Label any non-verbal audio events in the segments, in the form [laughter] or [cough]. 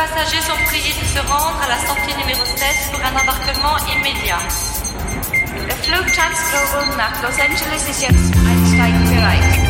passagers sont priés de se rendre à la sortie numéro 7 pour un embarquement immédiat. Der Flug Transglobal nach Los Angeles ist jetzt einsteigenbereit.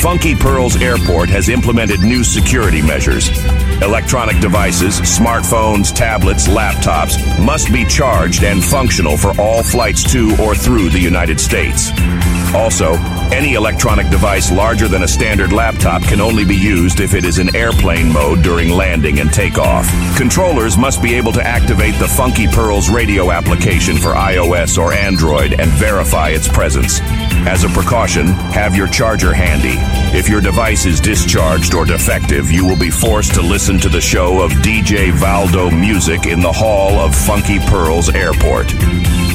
Funky Pearls Airport has implemented new security measures. Electronic devices, smartphones, tablets, laptops must be charged and functional for all flights to or through the United States. Also, any electronic device larger than a standard laptop can only be used if it is in airplane mode during landing and takeoff. Controllers must be able to activate the Funky Pearls radio application for iOS or Android and verify its presence. As a precaution, have your charger handy. If your device is discharged or defective, you will be forced to listen to the show of DJ Valdo music in the hall of Funky Pearls Airport.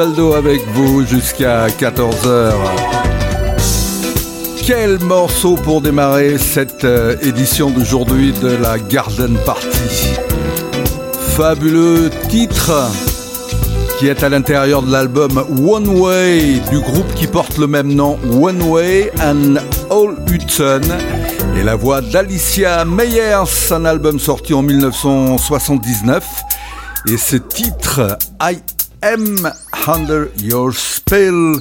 Valdo avec vous jusqu'à 14h. Quel morceau pour démarrer cette euh, édition d'aujourd'hui de la Garden Party? Fabuleux titre qui est à l'intérieur de l'album One Way du groupe qui porte le même nom One Way and All Hudson et la voix d'Alicia Meyers, un album sorti en 1979. Et ce titre, I Am Under Your Spell.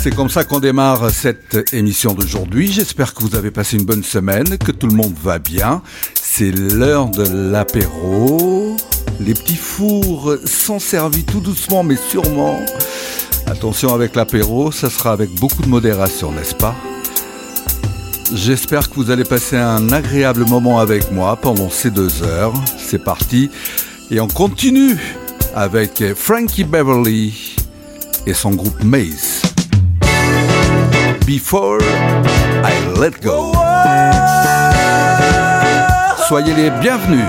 C'est comme ça qu'on démarre cette émission d'aujourd'hui. J'espère que vous avez passé une bonne semaine, que tout le monde va bien. C'est l'heure de l'apéro. Les petits fours sont servis tout doucement mais sûrement. Attention avec l'apéro, ça sera avec beaucoup de modération, n'est-ce pas? J'espère que vous allez passer un agréable moment avec moi pendant ces deux heures. C'est parti. Et on continue avec Frankie Beverly et son groupe Maze. Before I Let Go. Soyez les bienvenus.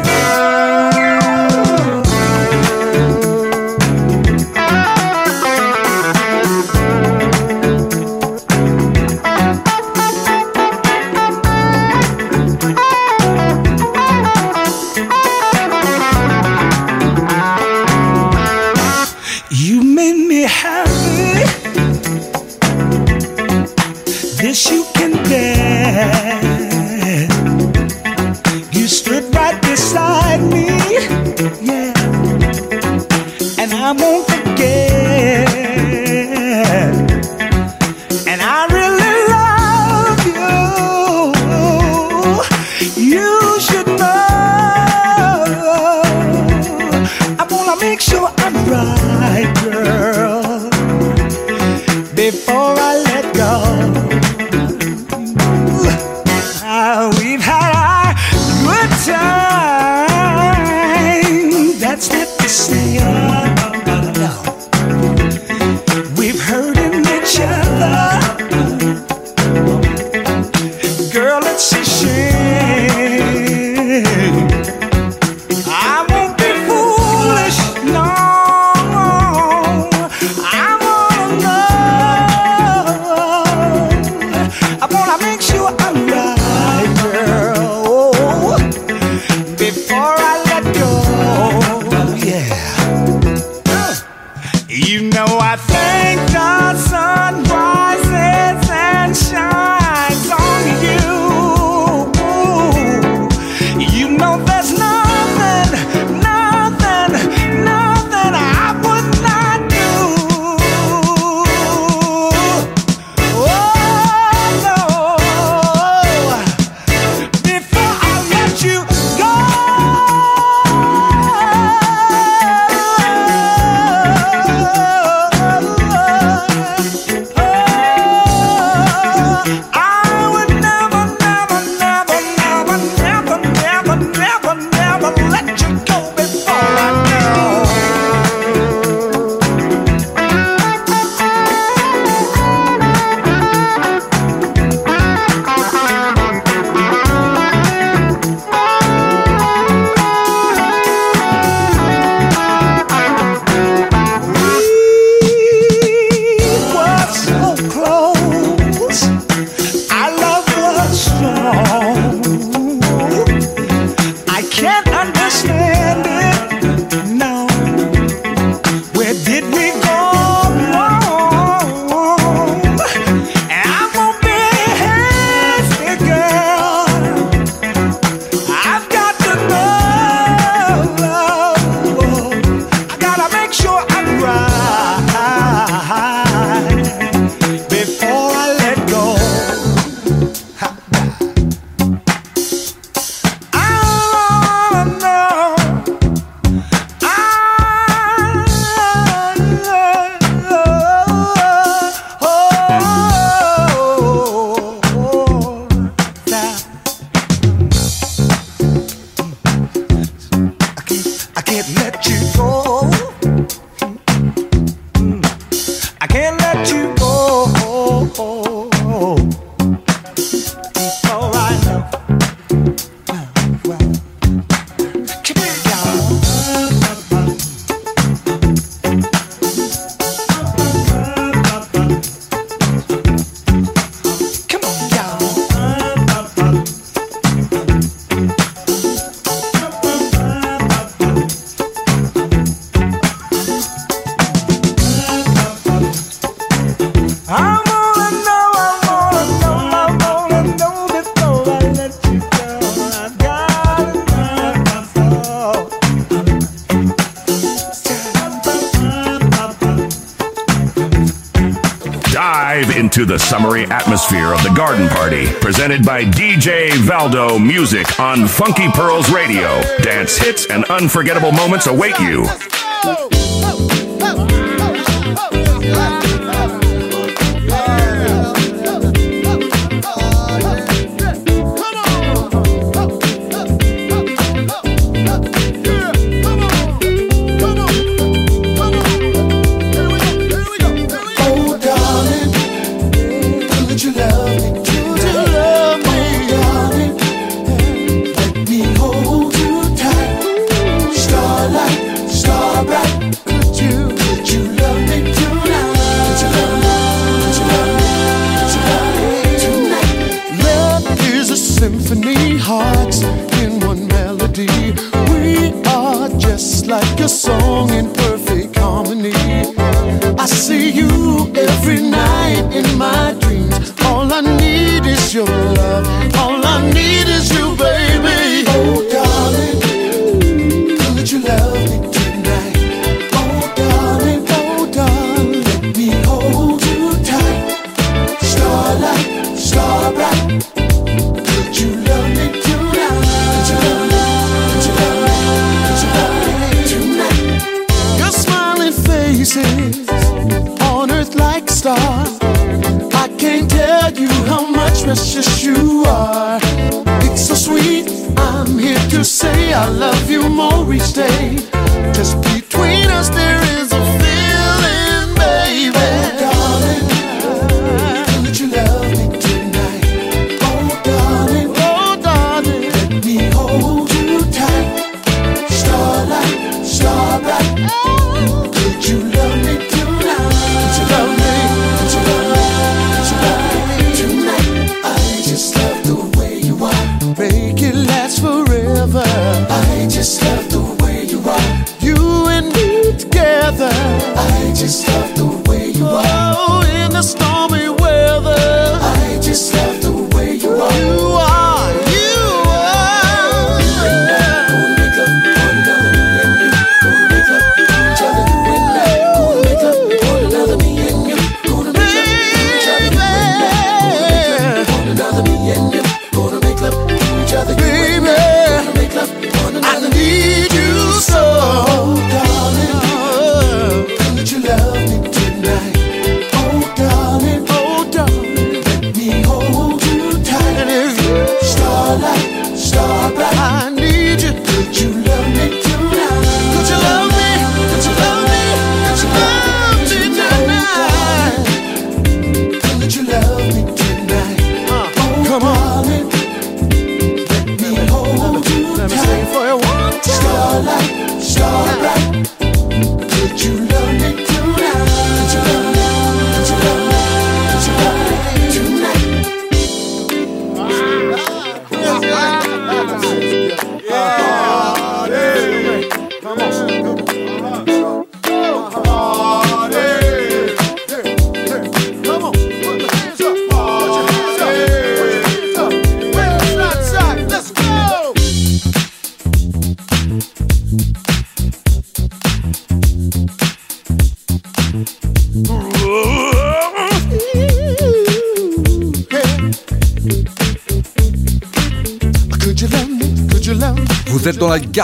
On Funky Pearls Radio. Dance hits and unforgettable moments await you.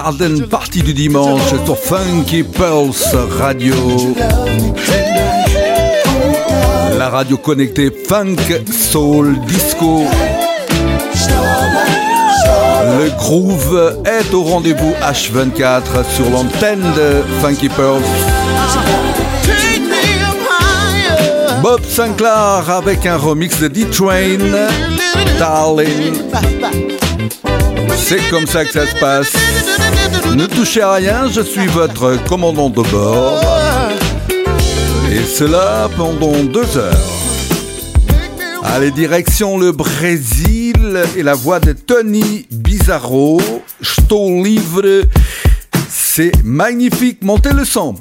Garden Party du dimanche sur Funky Pulse Radio. La radio connectée Funk, Soul, Disco. Le groove est au rendez-vous H24 sur l'antenne de Funky Pulse. Bob Sinclair avec un remix de D-Train, Darling. C'est comme ça que ça se passe. Ne touchez à rien, je suis votre commandant de bord. Et cela pendant deux heures. Allez, direction le Brésil et la voix de Tony Bizarro. Te livre. C'est magnifique, montez le son.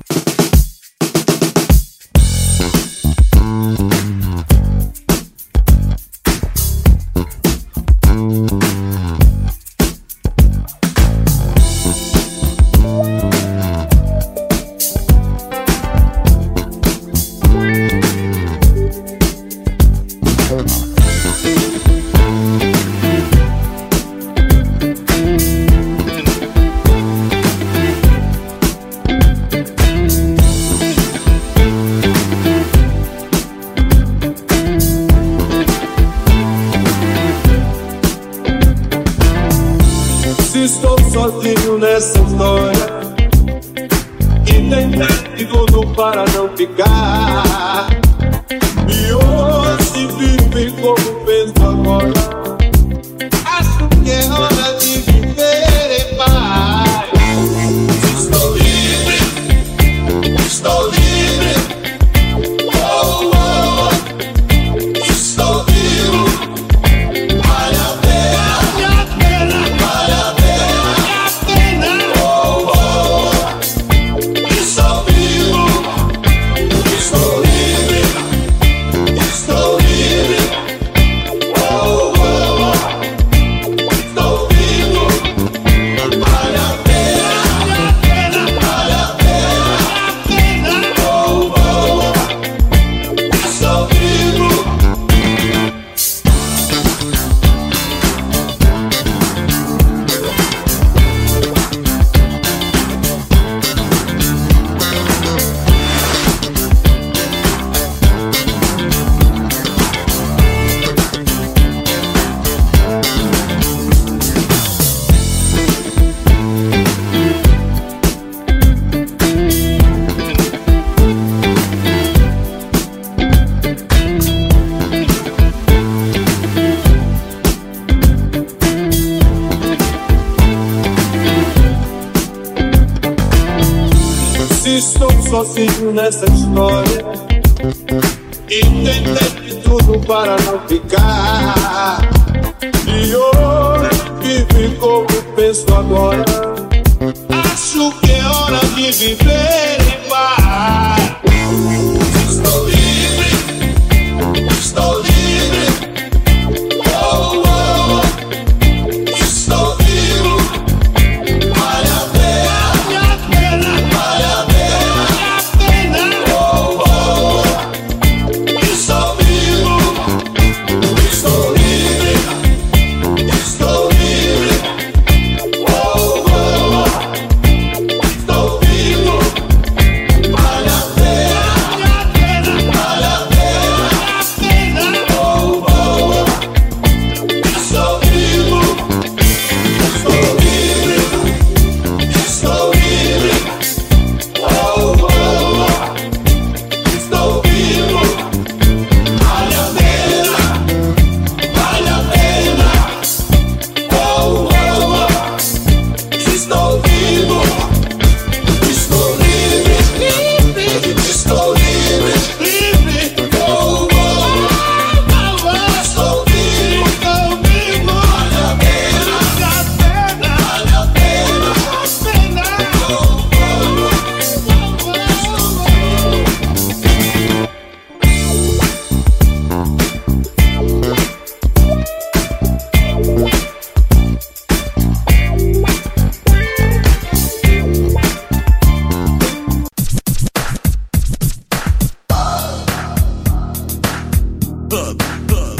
thug, thug.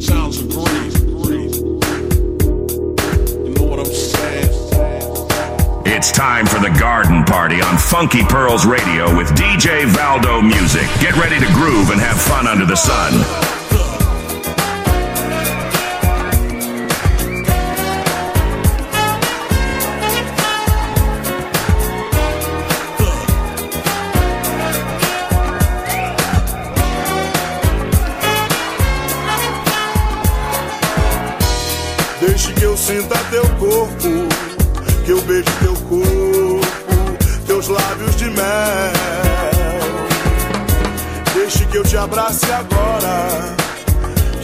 Sounds of grief, grief. You know what I'm saying? It's time for the garden party on Funky Pearls Radio with DJ Valdo Music. Get ready to groove and have fun under the sun.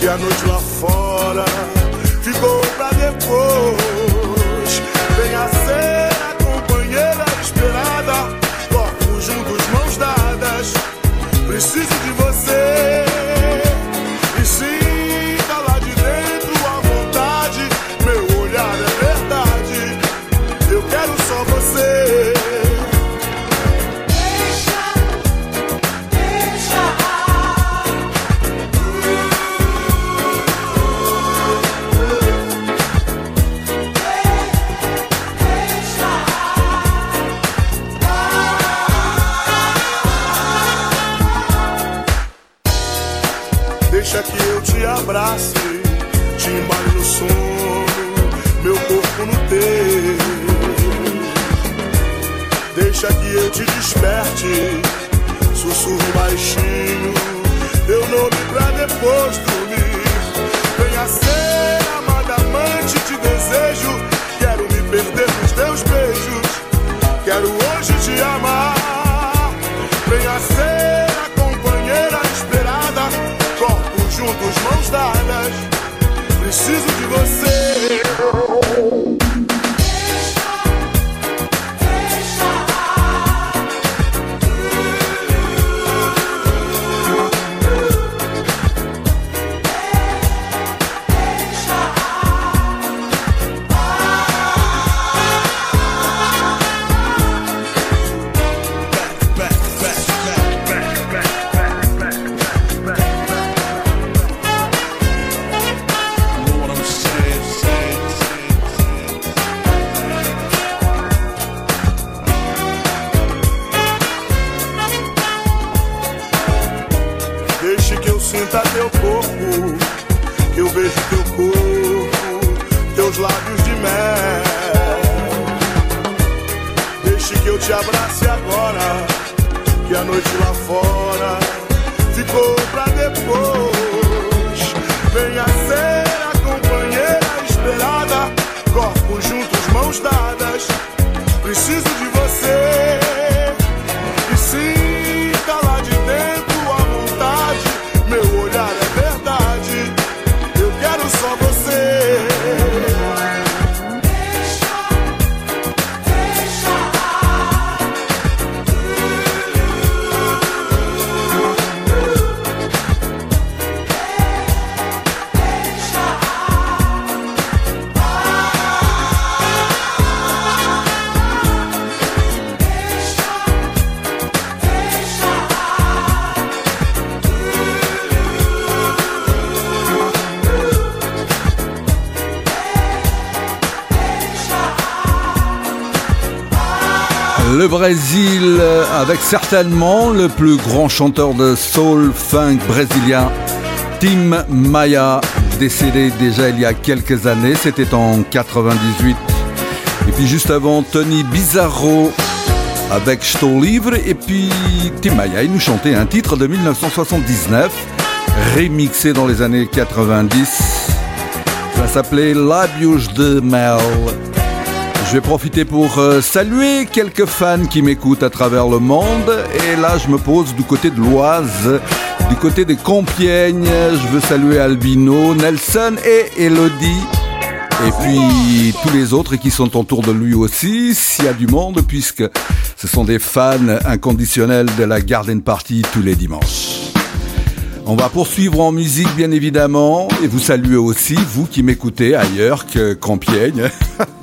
Diagnostic Le Brésil, avec certainement le plus grand chanteur de soul funk brésilien, Tim Maia, décédé déjà il y a quelques années, c'était en 98. Et puis juste avant, Tony Bizarro avec Estou Livre. Et puis Tim Maia, il nous chantait un titre de 1979, remixé dans les années 90. Ça s'appelait Labios de Mel. Je vais profiter pour euh, saluer quelques fans qui m'écoutent à travers le monde. Et là, je me pose du côté de l'Oise, du côté des Compiègnes. Je veux saluer Albino, Nelson et Elodie. Et puis tous les autres qui sont autour de lui aussi, s'il y a du monde, puisque ce sont des fans inconditionnels de la Garden Party tous les dimanches. On va poursuivre en musique bien évidemment et vous saluer aussi, vous qui m'écoutez ailleurs que Compiègne. [laughs]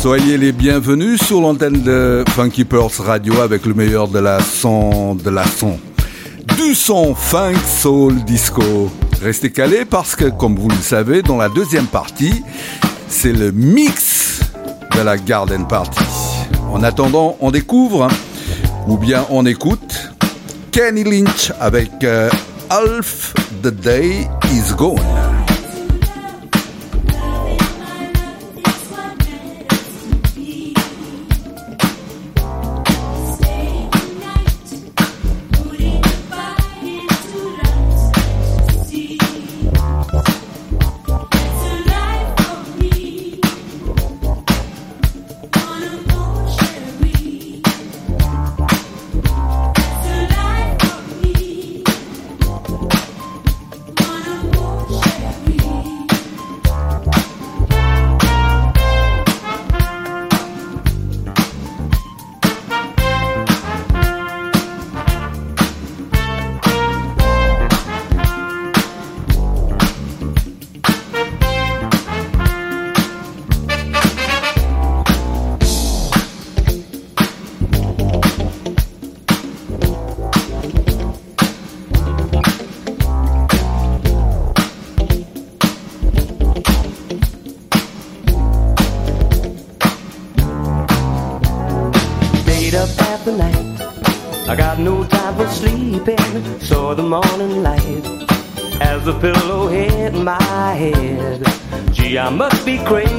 Soyez les bienvenus sur l'antenne de Funky Pearls Radio avec le meilleur de la son, de la son, du son funk soul disco. Restez calés parce que, comme vous le savez, dans la deuxième partie, c'est le mix de la Garden Party. En attendant, on découvre, ou bien on écoute, Kenny Lynch avec euh, Half the Day is Gone. Crazy.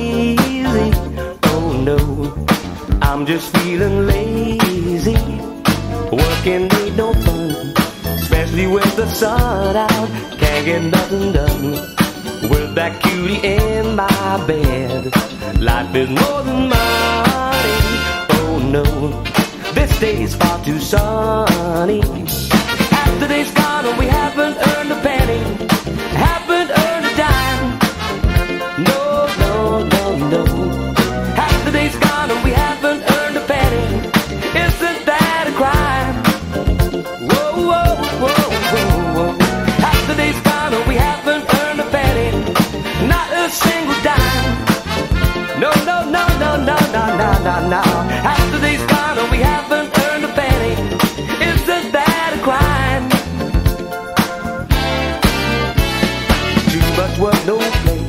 was no play.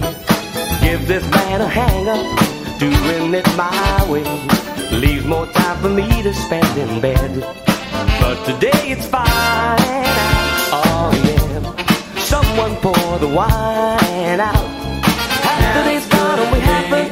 Give this man a hang up, doing it my way. Leaves more time for me to spend in bed. But today it's fine. Oh yeah. Someone pour the wine out. Half the day's gone and we haven't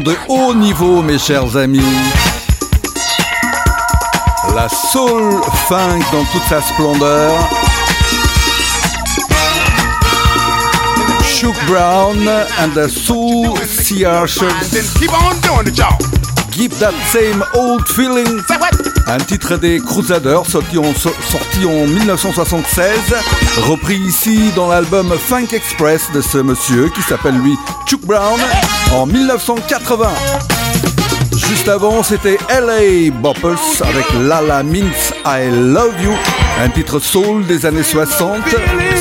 de haut niveau, mes chers amis. La soul funk dans toute sa splendeur. Shook Brown and the Soul Sea. Give That Same Old Feeling. Un titre des Crusaders sorti sorti en 1976, repris ici dans l'album Funk Express de ce monsieur qui s'appelle lui Chuck Brown en 1980. Juste avant, c'était LA Boppers avec Lala Means I Love You, un titre soul des années 60,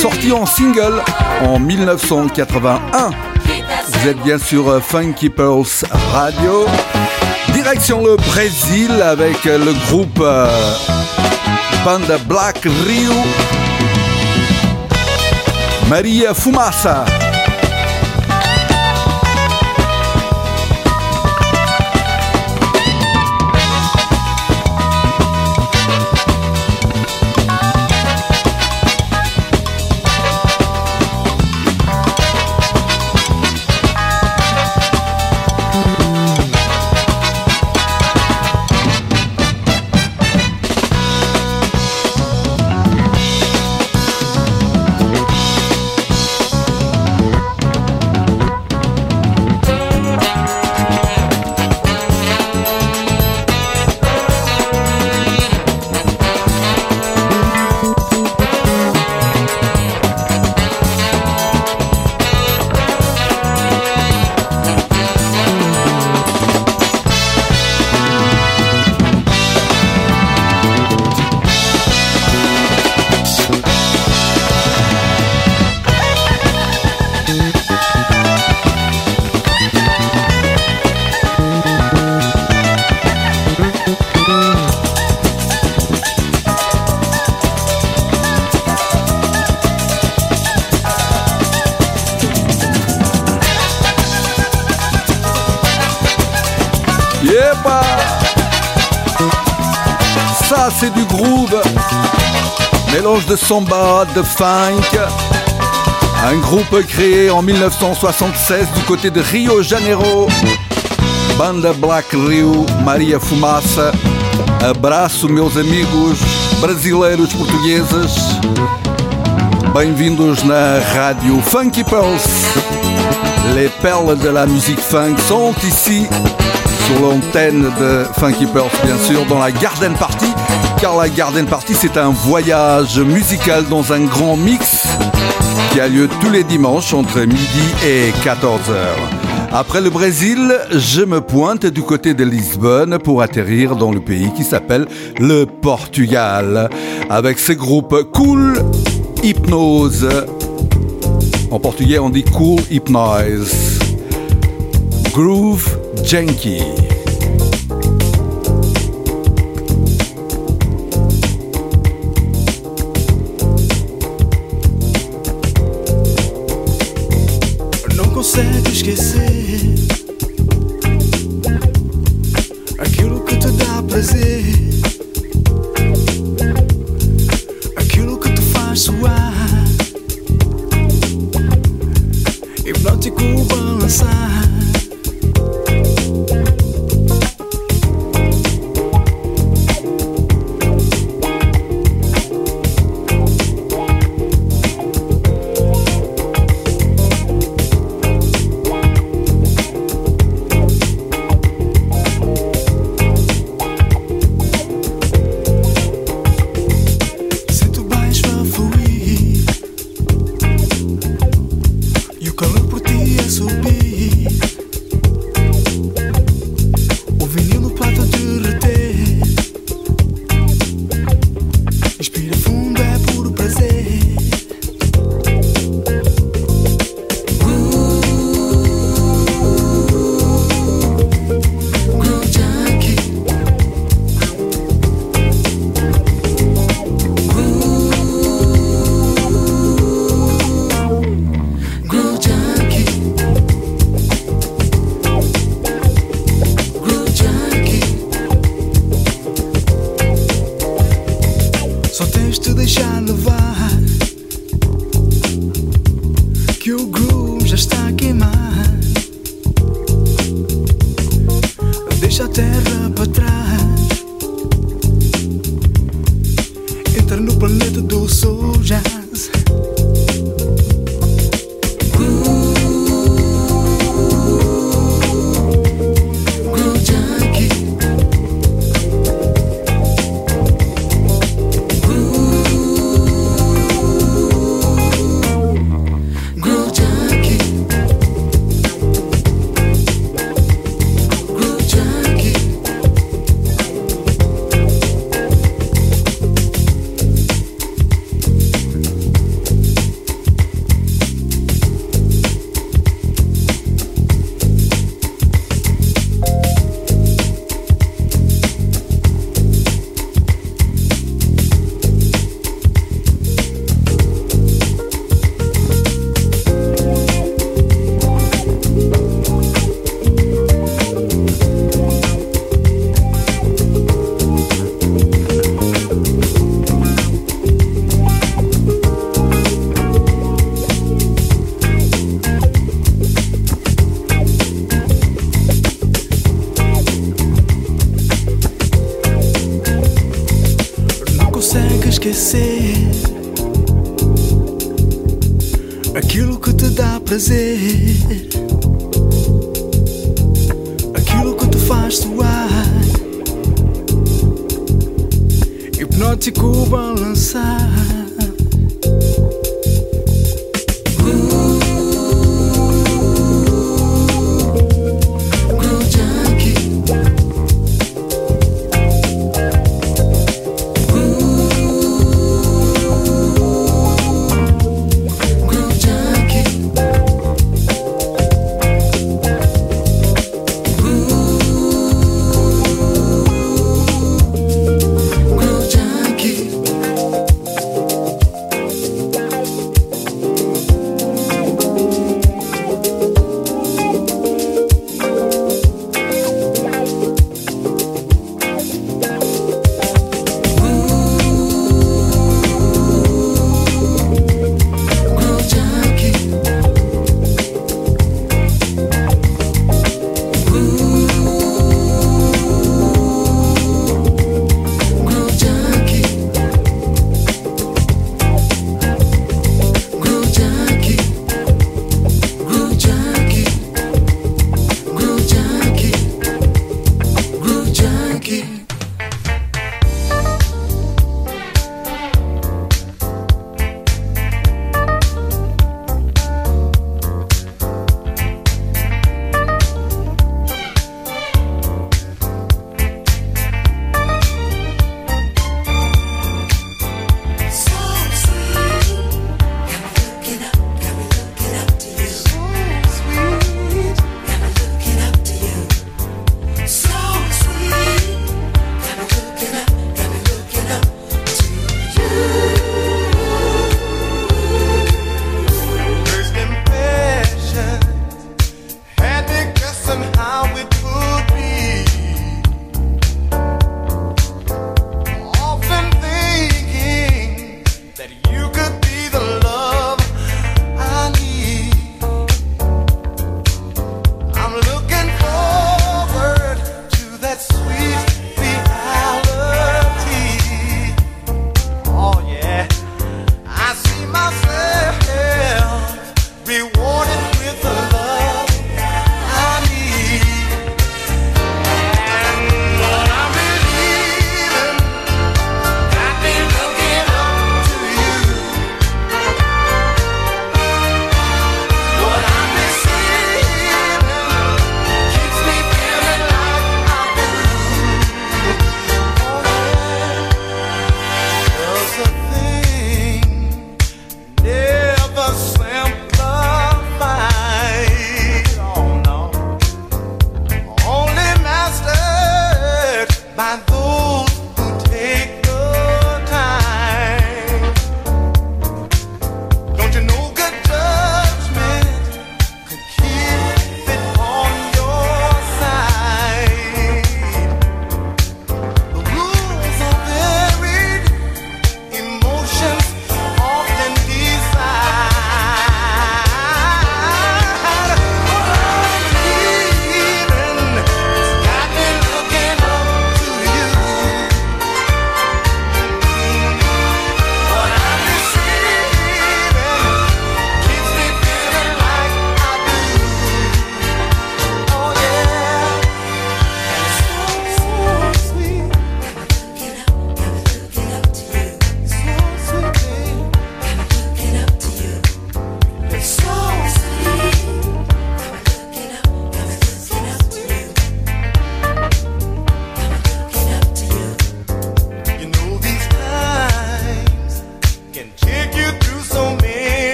sorti en single en 1981. Vous êtes bien sur Funky Pearls Radio. Direction le Brésil avec le groupe euh, Banda Black Rio. Maria Fumaça. De samba, de funk. Un groupe créé en 1976 du côté de Rio Janeiro. Banda Black Rio, Maria Fumaça. Abraço meus amigos brasileiros portugueses. Bem-vindos na rádio Funky Pearls Les perles de la musique funk sont ici sur l'antenne de Funky Pearls, bien sûr, dans la Garden Party, car la Garden Party, c'est un voyage musical dans un grand mix qui a lieu tous les dimanches entre midi et 14h. Après le Brésil, je me pointe du côté de Lisbonne pour atterrir dans le pays qui s'appelle le Portugal, avec ses groupes Cool Hypnose. En portugais, on dit Cool Hypnoise. Groove Janky. Consegue esquecer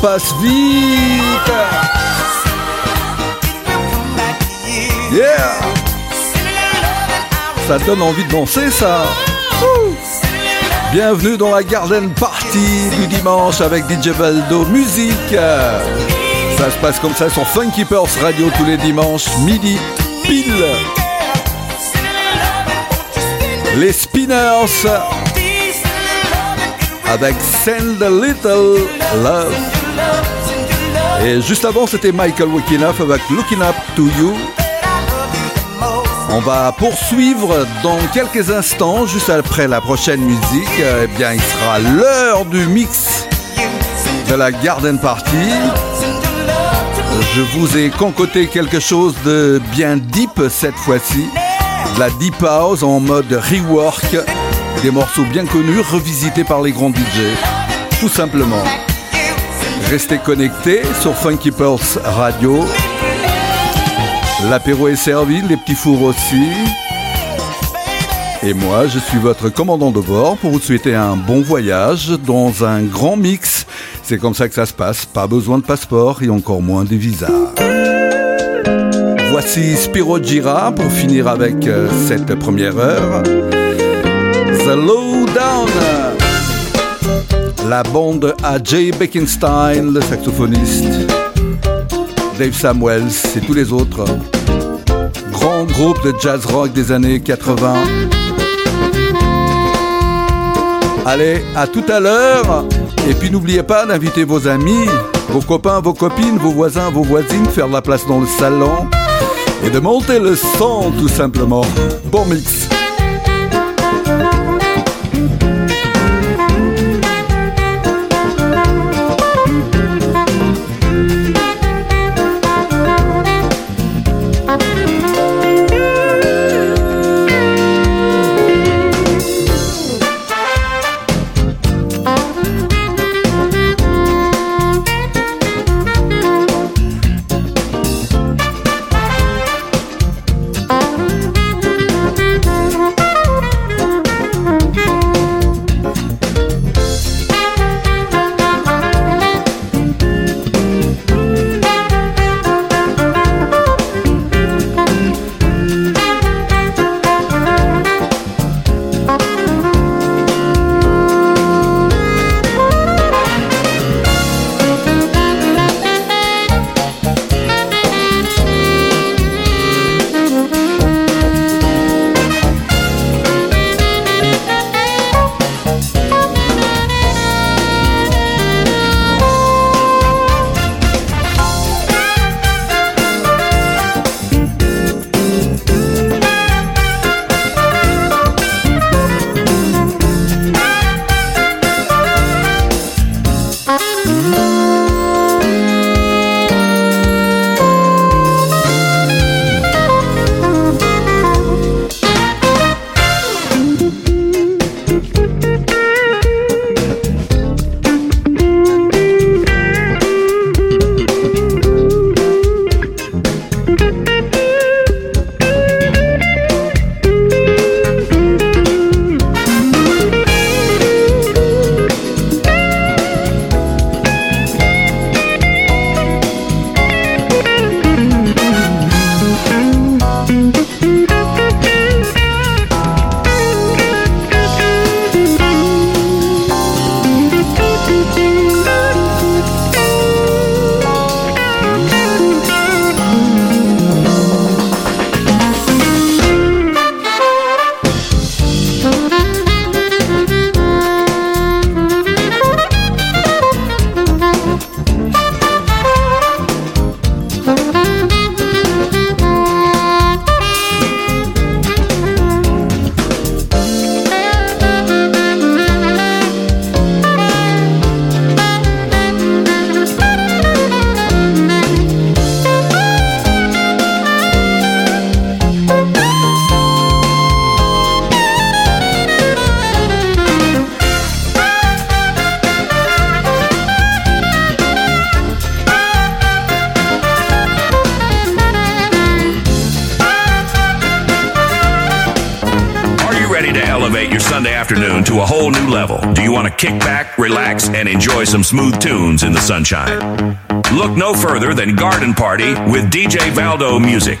passe vite. Yeah. Ça donne envie de danser, ça. Bienvenue dans la Garden Party du dimanche avec DJ Valdo Musique. Ça se passe comme ça sur Funky Purse Radio tous les dimanches, midi, pile. Les Spinners avec Send a Little Love. Et juste avant, c'était Michael Wikinuff avec Looking Up to You. On va poursuivre dans quelques instants, juste après la prochaine musique. Eh bien, il sera l'heure du mix de la Garden Party. Je vous ai concoté quelque chose de bien deep cette fois-ci. La deep house en mode rework. Des morceaux bien connus, revisités par les grands DJ. Tout simplement. Restez connectés sur Funky Pulse Radio. L'apéro est servi, les petits fours aussi. Et moi, je suis votre commandant de bord pour vous souhaiter un bon voyage dans un grand mix. C'est comme ça que ça se passe. Pas besoin de passeport et encore moins de visa. Voici Spiro Gira pour finir avec euh, cette première heure. The Lowdown. La bande à Jay Beckenstein, le saxophoniste. Dave Samuels et tous les autres. Grand groupe de jazz rock des années 80. Allez, à tout à l'heure. Et puis n'oubliez pas d'inviter vos amis, vos copains, vos copines, vos voisins, vos voisines, faire de la place dans le salon et de monter le son tout simplement. Bon mix. Sunshine? Look no further than Garden Party with DJ Valdo Music.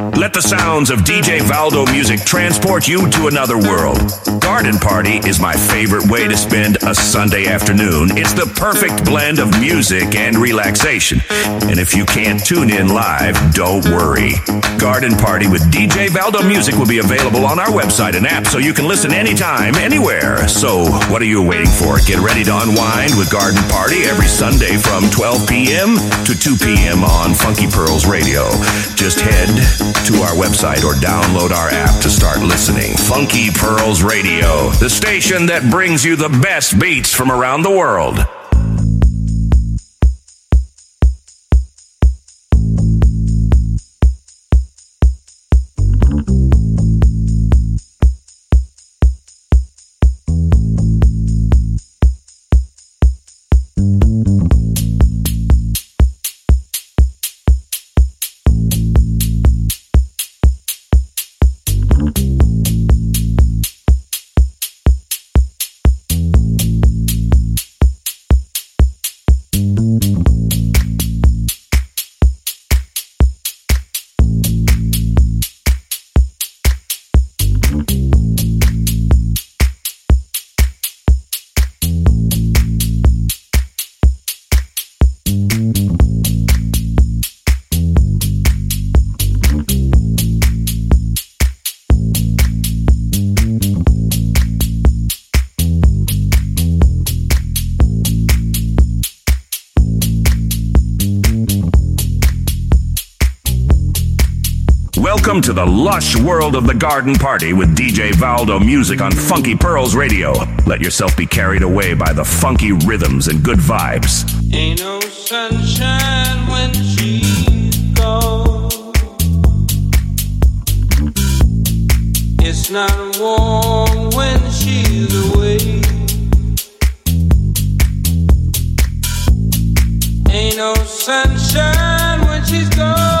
Let the sounds of DJ Valdo music transport you to another world. Garden Party is my favorite way to spend a Sunday afternoon. It's the perfect blend of music and relaxation. And if you can't tune in live, don't worry. Garden Party with DJ Valdo music will be available on our website and app so you can listen anytime, anywhere. So, what are you waiting for? Get ready to unwind with Garden Party every Sunday from 12 p.m. to 2 p.m. on Funky Pearls Radio. Just head to our website or download our app to start listening. Funky Pearls Radio, the station that brings you the best beats from around the world. Welcome to the lush world of the garden party with DJ Valdo music on Funky Pearls Radio. Let yourself be carried away by the funky rhythms and good vibes. Ain't no sunshine when she's gone. It's not warm when she's away. Ain't no sunshine when she's gone,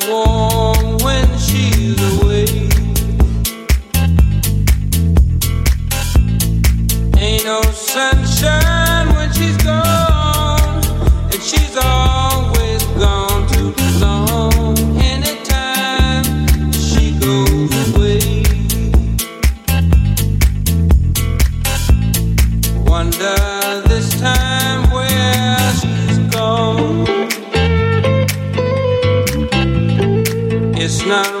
Krishna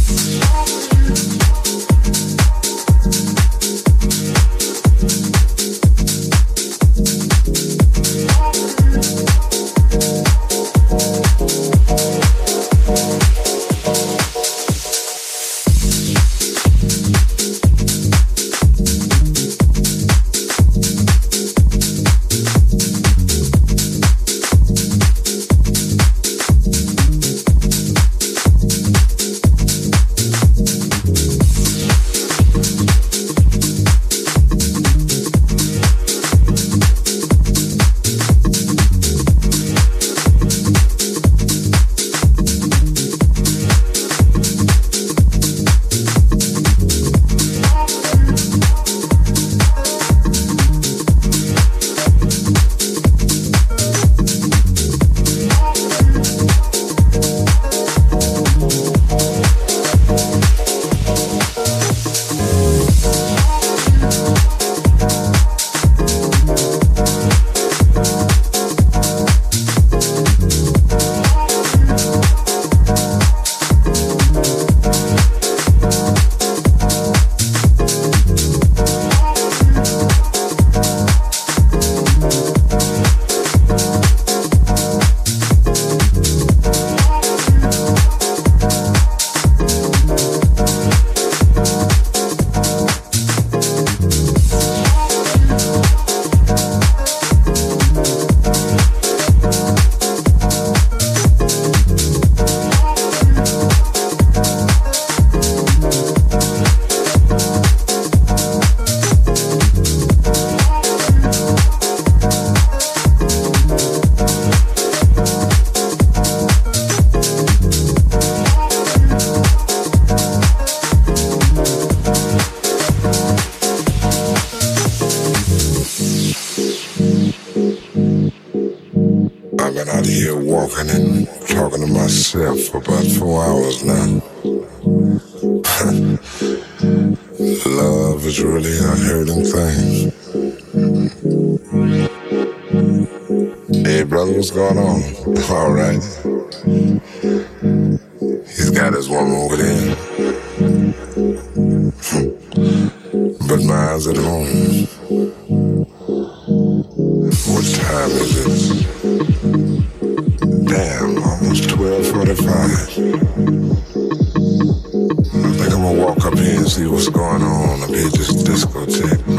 Is really a hurting thing. Hey, brother, what's going on? [laughs] All right. He's got his woman over there. [laughs] but mine's at home. What time is it? Damn, almost 1245. I think I'm gonna walk up here and see what's going on go take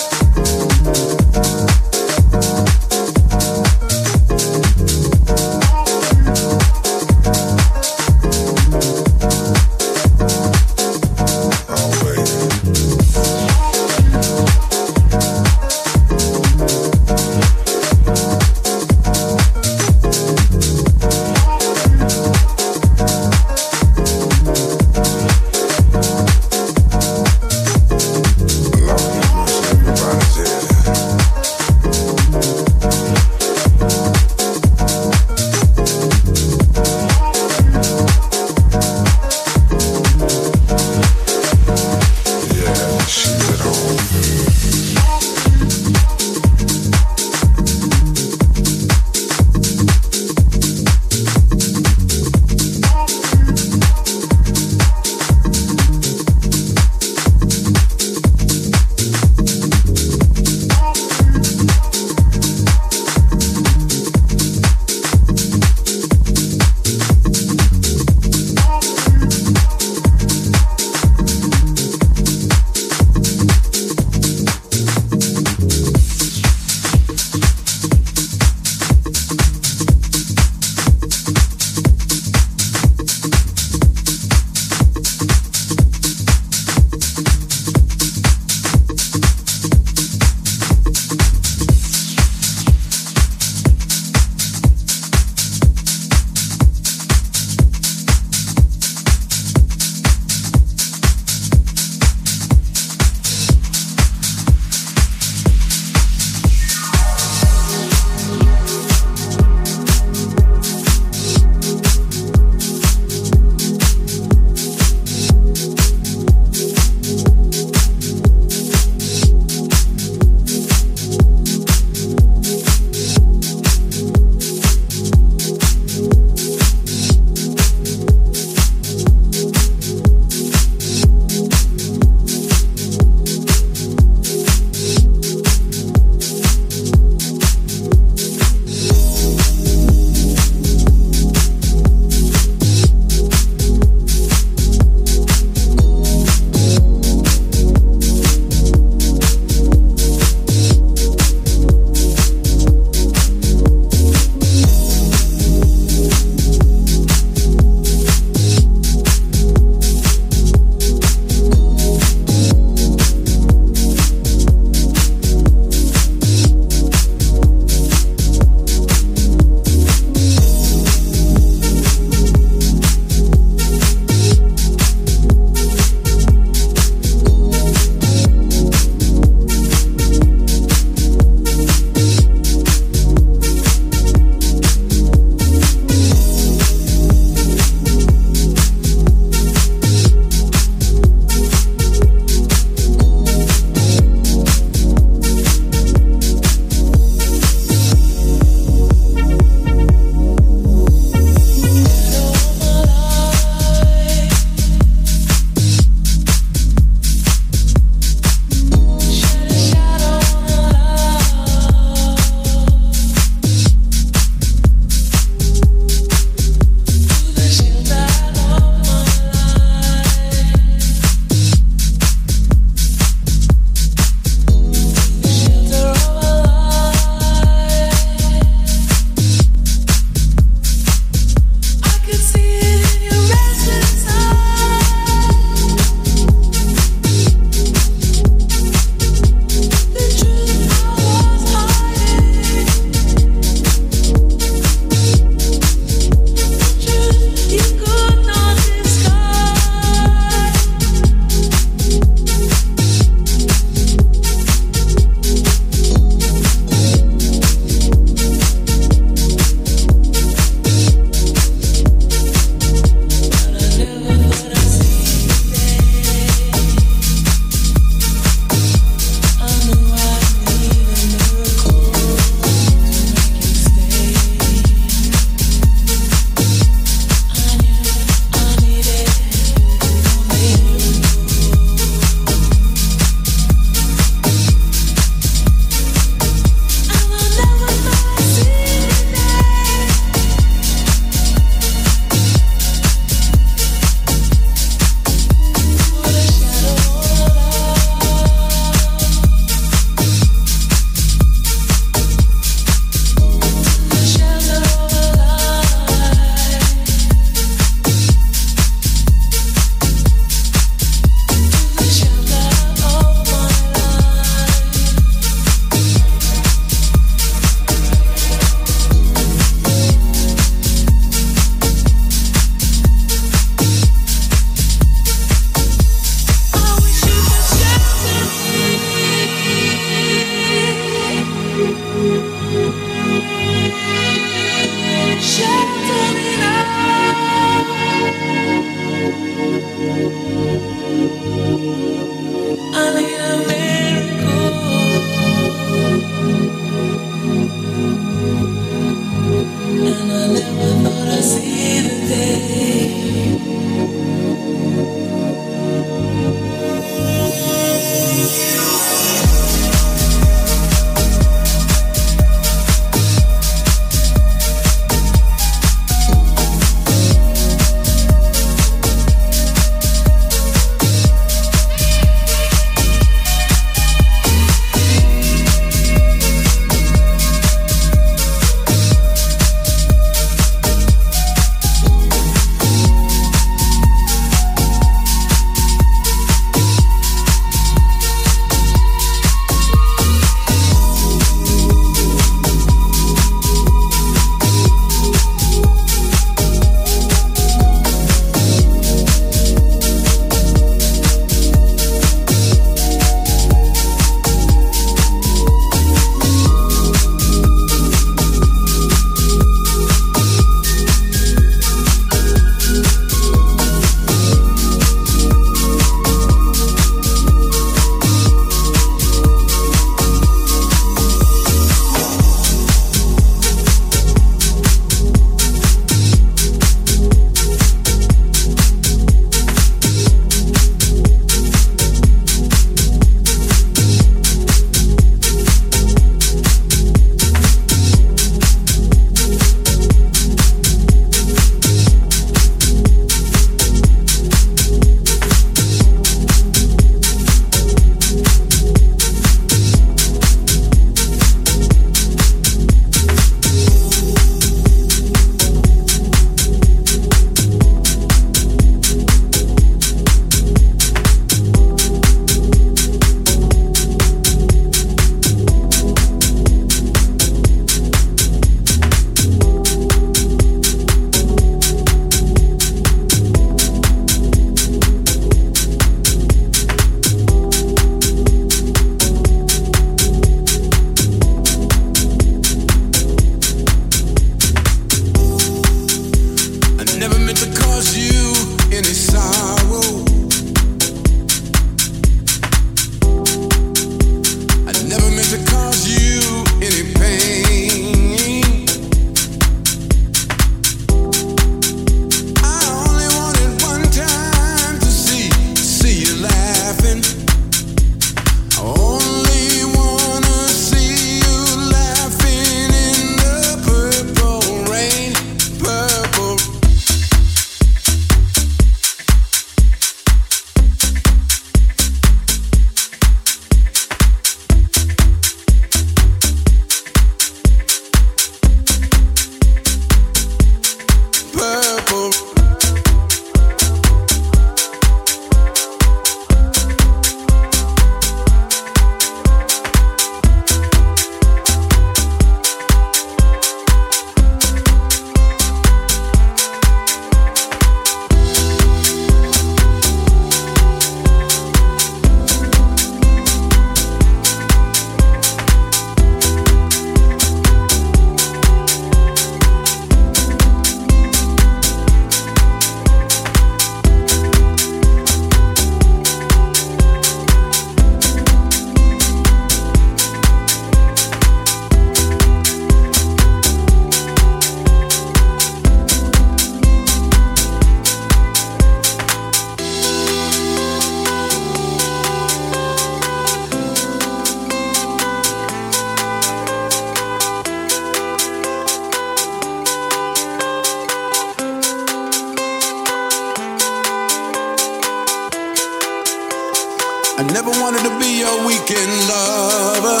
I never wanted to be your weekend lover.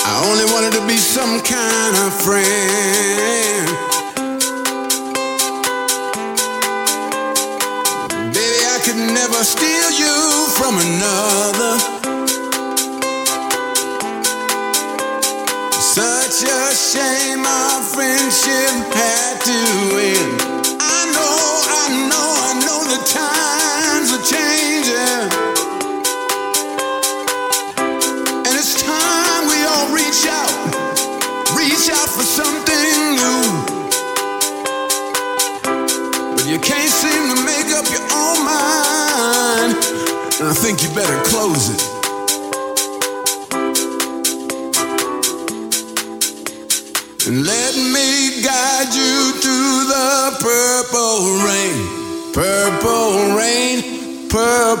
I only wanted to be some kind of friend. Baby, I could never steal you from another. Such a shame our friendship had to end.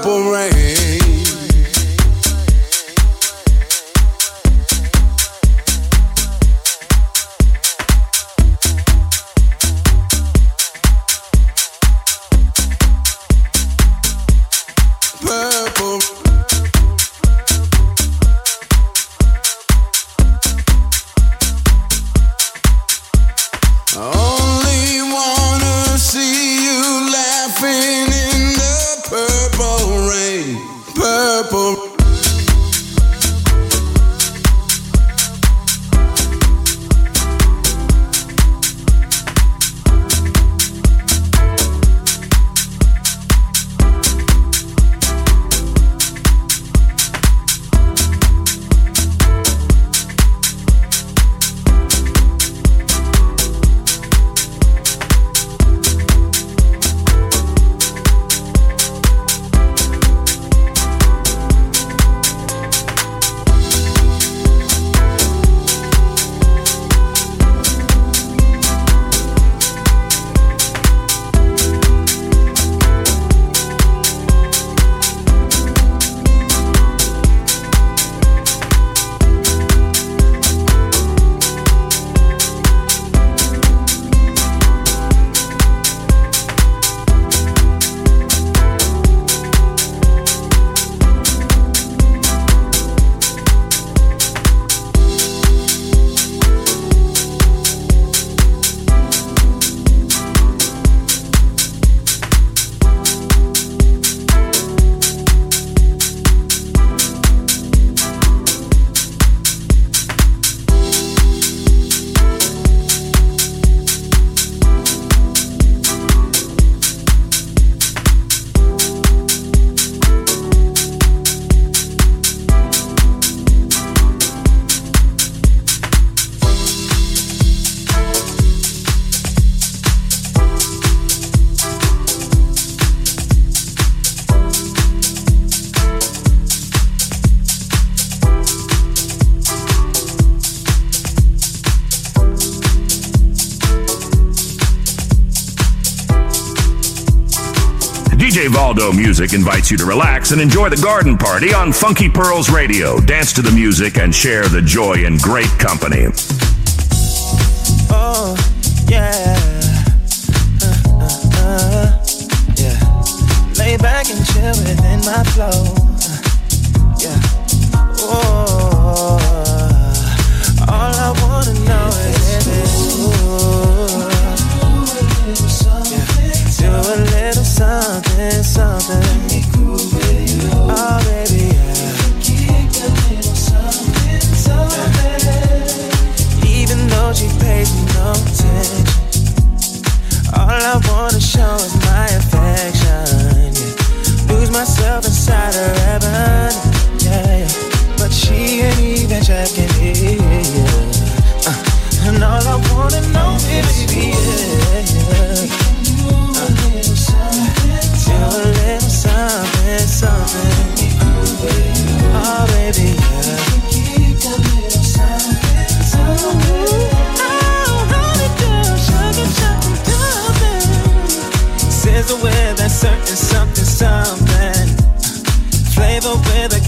separate invites you to relax and enjoy the garden party on Funky Pearls Radio. Dance to the music and share the joy in great company. Oh, yeah. Uh, uh, uh, yeah. Lay back and chill within my flow. Uh, yeah. Wanna show is my affection. Yeah. Lose myself inside her heaven. Yeah, yeah. But she ain't even checking in. Yeah. Uh, and all I wanna know is, baby, yeah. Uh, do a little something, something. Oh, baby, Sizzle with a certain something, something. Flavor with a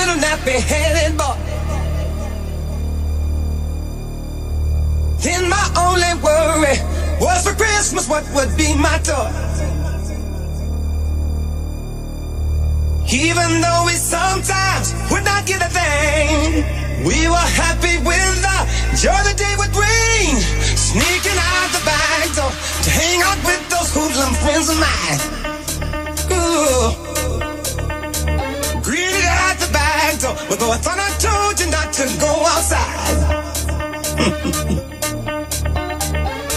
little nappy-headed boy. Then my only worry was for Christmas what would be my toy. Even though we sometimes would not get a thing, we were happy with the joy the day would bring. Sneaking out the back door to hang out with those hoodlum friends of mine. Ooh. door. But though I thought I told you not to go outside.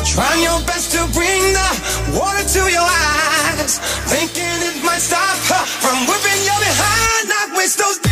[laughs] Trying your best to bring the water to your eyes. Thinking it might stop her from whipping your behind. Not waste those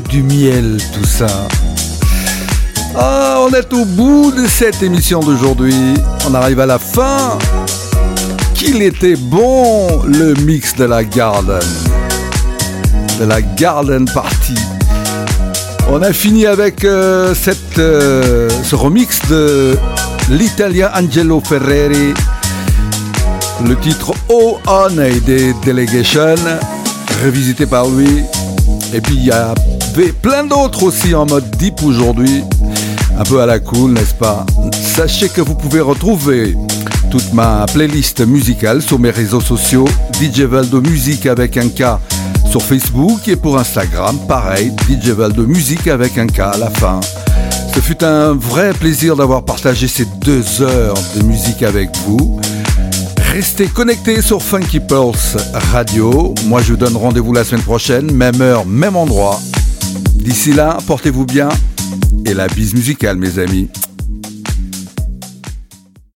du miel tout ça. Ah, on est au bout de cette émission d'aujourd'hui. On arrive à la fin. Qu'il était bon le mix de la Garden. De la Garden Party. On a fini avec euh, cette, euh, ce remix de l'italien Angelo Ferreri. Le titre Oh On des Delegation, revisité par lui. Et puis il y a plein d'autres aussi en mode deep aujourd'hui. Un peu à la cool, n'est-ce pas? Sachez que vous pouvez retrouver toute ma playlist musicale sur mes réseaux sociaux. DJ Valdo Musique avec un K sur Facebook et pour Instagram, pareil, DJ Valdo Musique avec un K à la fin. Ce fut un vrai plaisir d'avoir partagé ces deux heures de musique avec vous. Restez connectés sur Funky Pulse Radio. Moi, je vous donne rendez-vous la semaine prochaine, même heure, même endroit. D'ici là, portez-vous bien et la bise musicale, mes amis.